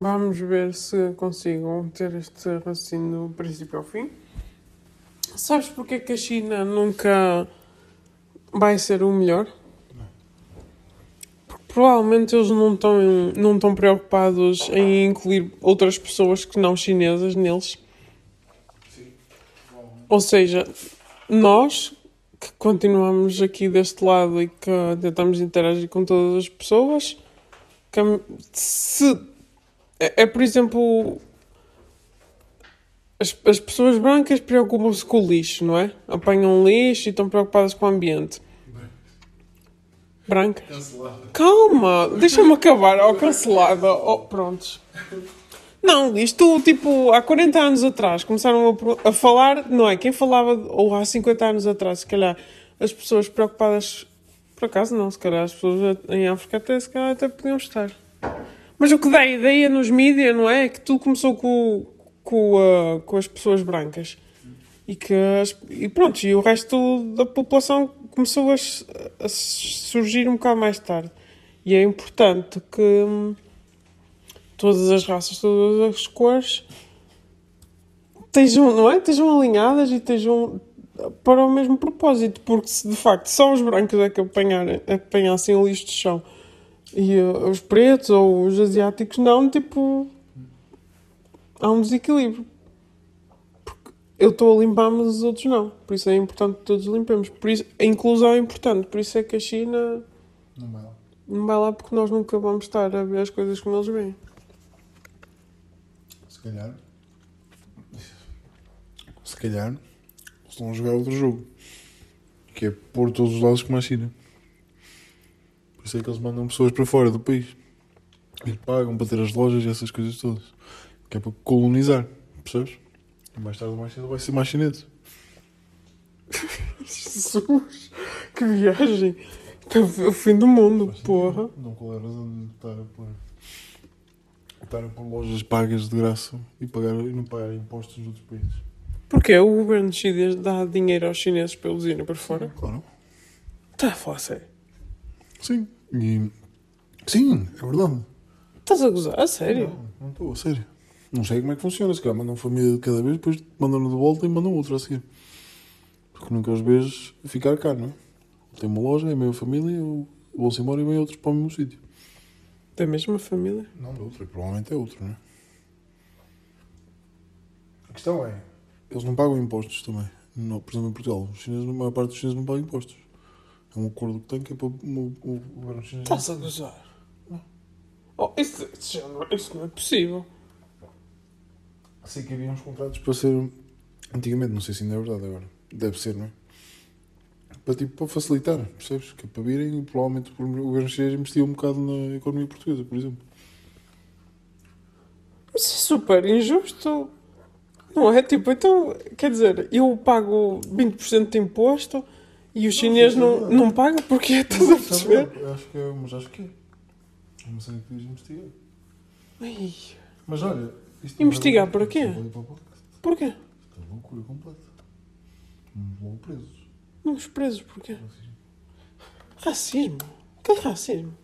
Vamos ver se consigo ter este raciocínio do princípio ao fim. Sabes porque é que a China nunca vai ser o melhor? Porque provavelmente eles não estão, não estão preocupados em incluir outras pessoas que não chinesas neles. Ou seja, nós que continuamos aqui deste lado e que tentamos interagir com todas as pessoas, que se é, é por exemplo, as, as pessoas brancas preocupam-se com o lixo, não é? Apanham lixo e estão preocupadas com o ambiente. Branca. Calma, deixa-me acabar. Oh, cancelada. Oh, prontos. Não, isto, tipo, há 40 anos atrás começaram a, a, falar, não é? Quem falava, ou há 50 anos atrás, se calhar, as pessoas preocupadas, por acaso não, se calhar as pessoas em África até, se calhar, até podiam estar. Mas o que dá a ideia nos mídias, não é? Que tudo começou com, com, uh, com as pessoas brancas. E que as, e pronto, e o resto da população começou a, a surgir um bocado mais tarde. E é importante que hum, todas as raças, todas as cores estejam, não é? estejam alinhadas e estejam para o mesmo propósito, porque se de facto só os brancos é que apanhassem o lixo de chão e uh, os pretos ou os asiáticos não, tipo. Há um desequilíbrio. Porque eu estou a limpar, mas os outros não. Por isso é importante que todos limpemos. Por isso, a inclusão é importante. Por isso é que a China. Não vai lá. Não vai lá porque nós nunca vamos estar a ver as coisas como eles veem. Se calhar. Se calhar. Estão a jogar outro jogo. Que é pôr todos os lados como a China isso é que eles mandam pessoas para fora do país. E pagam para ter as lojas e essas coisas todas. Que é para colonizar. Percebes? E mais tarde ou mais cedo vai ser mais chinês. Jesus! Que viagem! É o fim do mundo, porra. Não qual é a razão de estar a pôr. Estar a pôr lojas pagas de graça e, pagar, e não pagar impostos nos outros países. Porquê? O governo chinês dá dinheiro aos chineses para eles irem para fora? Claro. Está a falar sério? Sim. E... Sim, é verdade. Estás a gozar? A sério? Não, não estou, a sério. Não sei como é que funciona. Se calhar mandam família de cada vez, depois mandam-no de volta e mandam outro a seguir. Porque nunca os vês ficar cá, não é? Tem uma loja, é a família, vão-se embora e vêm outros para o mesmo sítio. Da mesma família? Não, de outra, provavelmente é outro, não é? A questão é, eles não pagam impostos também. Não, por exemplo, em Portugal, os chineses, a maior parte dos chineses não pagam impostos. É um acordo que tem que é para o, governo chinês. Estás a gozar? Oh, isso, isso, não, isso não é possível. Sei que havia uns contratos para ser. Antigamente, não sei se ainda é verdade agora. Deve ser, não é? Para, tipo, para facilitar, percebes? Que é para virem e provavelmente o governo chinês investia um bocado na economia portuguesa, por exemplo. Mas é super injusto. Não é? Tipo, então, quer dizer, eu pago 20% de imposto e os chineses não, não pagam porque estás a perceber? Acho que é, mas acho que é. É uma cena que devias investigar. Ai. Mas olha, investigar para quê? Porquê? Isto é loucura completa. Vamos logo presos. Vamos presos porquê? Racismo. Racismo? Que racismo?